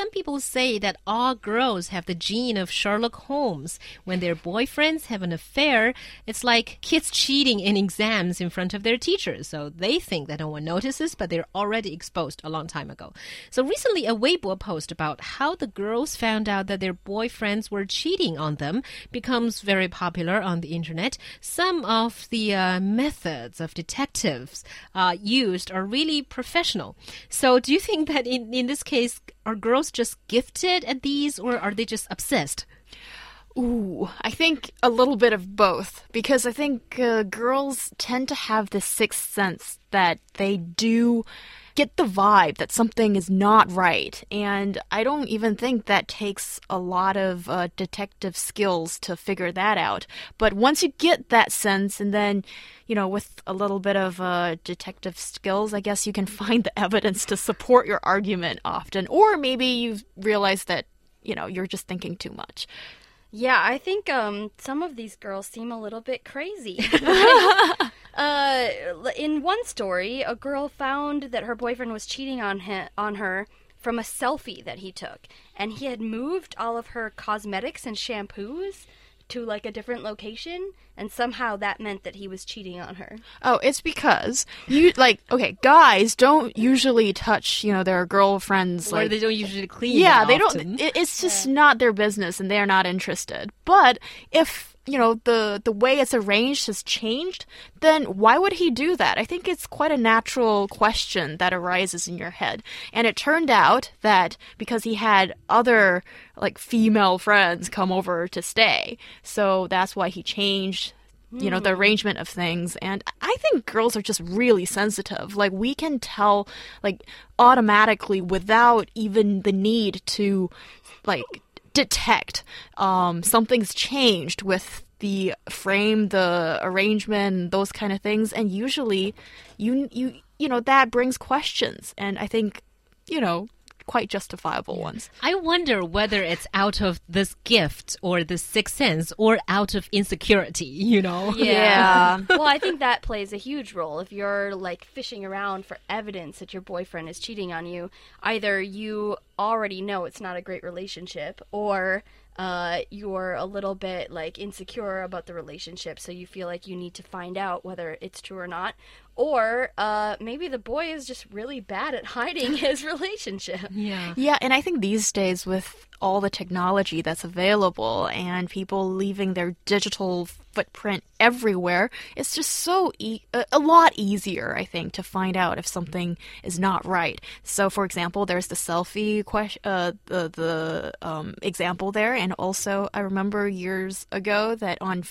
some people say that all girls have the gene of Sherlock Holmes. When their boyfriends have an affair, it's like kids cheating in exams in front of their teachers. So they think that no one notices, but they're already exposed a long time ago. So recently, a Weibo post about how the girls found out that their boyfriends were cheating on them becomes very popular on the internet. Some of the uh, methods of detectives uh, used are really professional. So, do you think that in, in this case, are girls just gifted at these or are they just obsessed? Ooh, I think a little bit of both because I think uh, girls tend to have this sixth sense that they do get the vibe that something is not right. And I don't even think that takes a lot of uh, detective skills to figure that out. But once you get that sense, and then, you know, with a little bit of uh, detective skills, I guess you can find the evidence to support your argument often. Or maybe you've realized that, you know, you're just thinking too much. Yeah, I think um, some of these girls seem a little bit crazy. uh, in one story, a girl found that her boyfriend was cheating on him, on her from a selfie that he took, and he had moved all of her cosmetics and shampoos to like a different location and somehow that meant that he was cheating on her. Oh, it's because you like okay, guys don't usually touch, you know, their girlfriends or like they don't usually clean. Yeah, they often. don't it, it's just yeah. not their business and they are not interested. But if you know the the way it's arranged has changed then why would he do that? I think it's quite a natural question that arises in your head. And it turned out that because he had other like female friends come over to stay so that's why he changed you know the hmm. arrangement of things. And i think girls are just really sensitive. Like we can tell like automatically without even the need to like detect um, something's changed with the frame, the arrangement, those kind of things, and usually, you you you know that brings questions, and I think you know quite justifiable ones. I wonder whether it's out of this gift or the sixth sense or out of insecurity, you know? Yeah. yeah. well, I think that plays a huge role. If you're like fishing around for evidence that your boyfriend is cheating on you, either you already know it's not a great relationship or uh, you're a little bit like insecure about the relationship, so you feel like you need to find out whether it's true or not. Or uh, maybe the boy is just really bad at hiding his relationship. Yeah. Yeah, and I think these days with all the technology that's available and people leaving their digital footprint everywhere, it's just so e a lot easier, I think, to find out if something is not right. So, for example, there's the selfie question, uh, the the um, example there, and also I remember years ago that on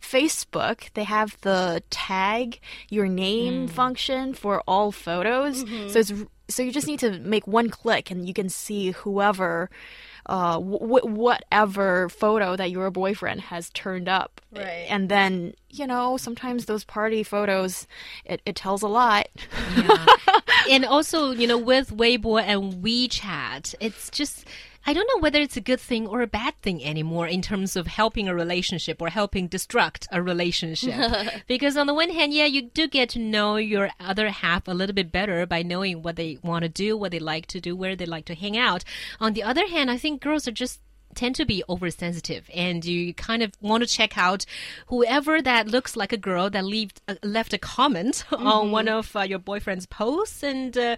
Facebook they have the tag your name mm. function for all photos. Mm -hmm. So it's so you just need to make one click and you can see whoever uh, whatever photo that your boyfriend has turned up. Right. And then, you know, sometimes those party photos, it, it tells a lot. Yeah. and also, you know, with Weibo and WeChat, it's just I don't know whether it's a good thing or a bad thing anymore in terms of helping a relationship or helping destruct a relationship. because on the one hand, yeah, you do get to know your other half a little bit better by knowing what they want to do, what they like to do, where they like to hang out. On the other hand, I think girls are just tend to be oversensitive and you kind of want to check out whoever that looks like a girl that left, uh, left a comment mm -hmm. on one of uh, your boyfriend's posts and uh,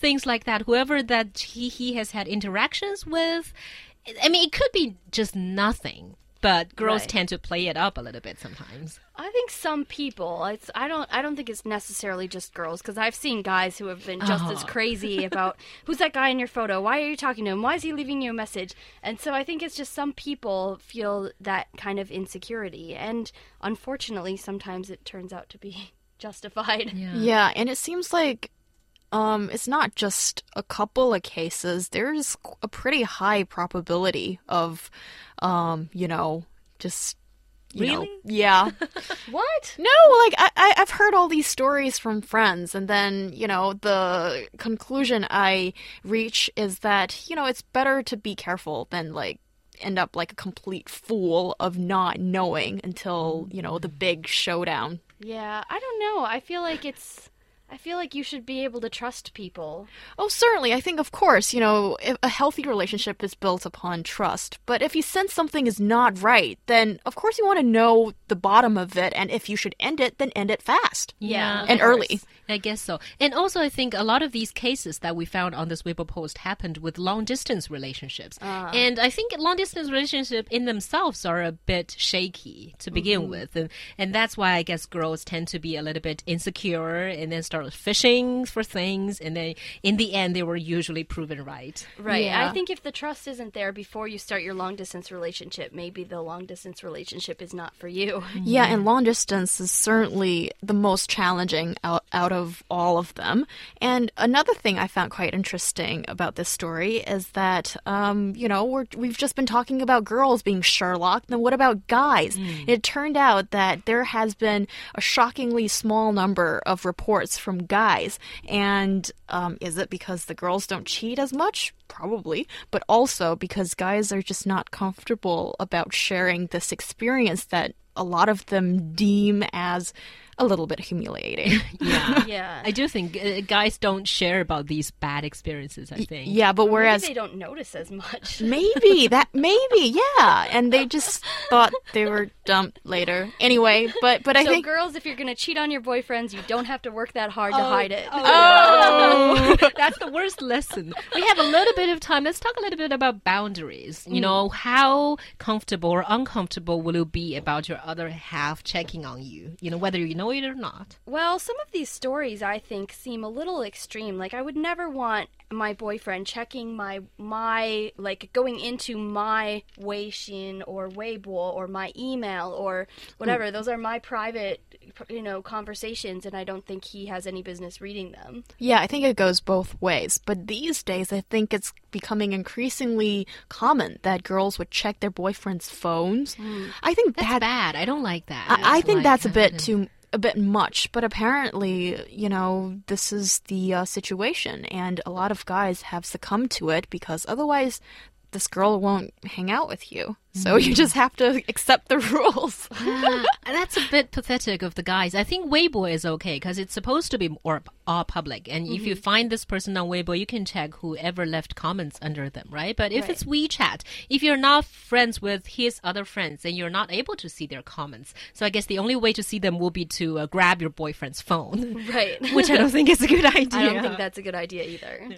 things like that whoever that he, he has had interactions with i mean it could be just nothing but girls right. tend to play it up a little bit sometimes. I think some people. It's I don't I don't think it's necessarily just girls because I've seen guys who have been just oh. as uh-huh. crazy about who's that guy in your photo? Why are you talking to him? Why is he leaving you a message? And so I think it's just some people feel that kind of insecurity, and unfortunately, sometimes it turns out to be justified. Yeah, yeah and it seems like um, it's not just a couple of cases. There's a pretty high probability of um, you know, just you really? Know, yeah. what? No, like I, I've heard all these stories from friends, and then you know the conclusion I reach is that you know it's better to be careful than like end up like a complete fool of not knowing until you know the big showdown. Yeah, I don't know. I feel like it's I feel like you should be able to trust people. Oh, certainly. I think, of course, you know, if a healthy relationship is built upon trust. But if you sense something is not right, then of course you want to know the bottom of it. And if you should end it, then end it fast. Yeah, And early. I guess so. And also, I think a lot of these cases that we found on this Weibo post happened with long distance relationships. Ah. And I think long distance relationships in themselves are a bit shaky to begin mm-hmm. with. And, and that's why I guess girls tend to be a little bit insecure and then start fishing for things. And then in the end, they were usually proven right. Right. Yeah. I think if the trust isn't there before you start your long distance relationship, maybe the long distance relationship is not for you. Yeah, and long distance is certainly the most challenging out, out of all of them. And another thing I found quite interesting about this story is that, um, you know, we're, we've just been talking about girls being Sherlock. Then what about guys? It turned out that there has been a shockingly small number of reports from guys. And um, is it because the girls don't cheat as much? Probably, but also because guys are just not comfortable about sharing this experience that a lot of them deem as a little bit humiliating. Yeah. Yeah. I do think uh, guys don't share about these bad experiences, I think. yeah, but whereas maybe they don't notice as much. maybe that maybe yeah, and they just thought they were dumped later. Anyway, but but I so, think girls, if you're going to cheat on your boyfriends, you don't have to work that hard to hide it. Oh, that's the worst lesson. We have a little bit of time. Let's talk a little bit about boundaries. You know, how comfortable or uncomfortable will you be about your other half checking on you? You know, whether you know it or not. Well, some of these stories I think seem a little extreme. Like I would never want my boyfriend checking my my like going into my Weixin or Weibo or my email or whatever. Hmm. Those are my private you know conversations and I don't think he has any business reading them. yeah, I think it goes both ways. But these days, I think it's becoming increasingly common that girls would check their boyfriends' phones. Hmm. I think That's that bad. I don't like that. I, I think Like, that's a bit too a bit much, but apparently, you know, this is the uh, situation, and a lot of guys have succumbed to it because otherwise, this girl won't hang out with you. So you just have to accept the rules. Ah, that's a bit pathetic of the guys. I think Weibo is okay because it's supposed to be more all public. And if you find this person on Weibo, you can check whoever left comments under them, right? But if Right. it's WeChat, if you're not friends with his other friends, then you're not able to see their comments. So I guess the only way to see them will be to uh, grab your boyfriend's phone, Right. which I don't think is a good idea. I don't think that's a good idea either.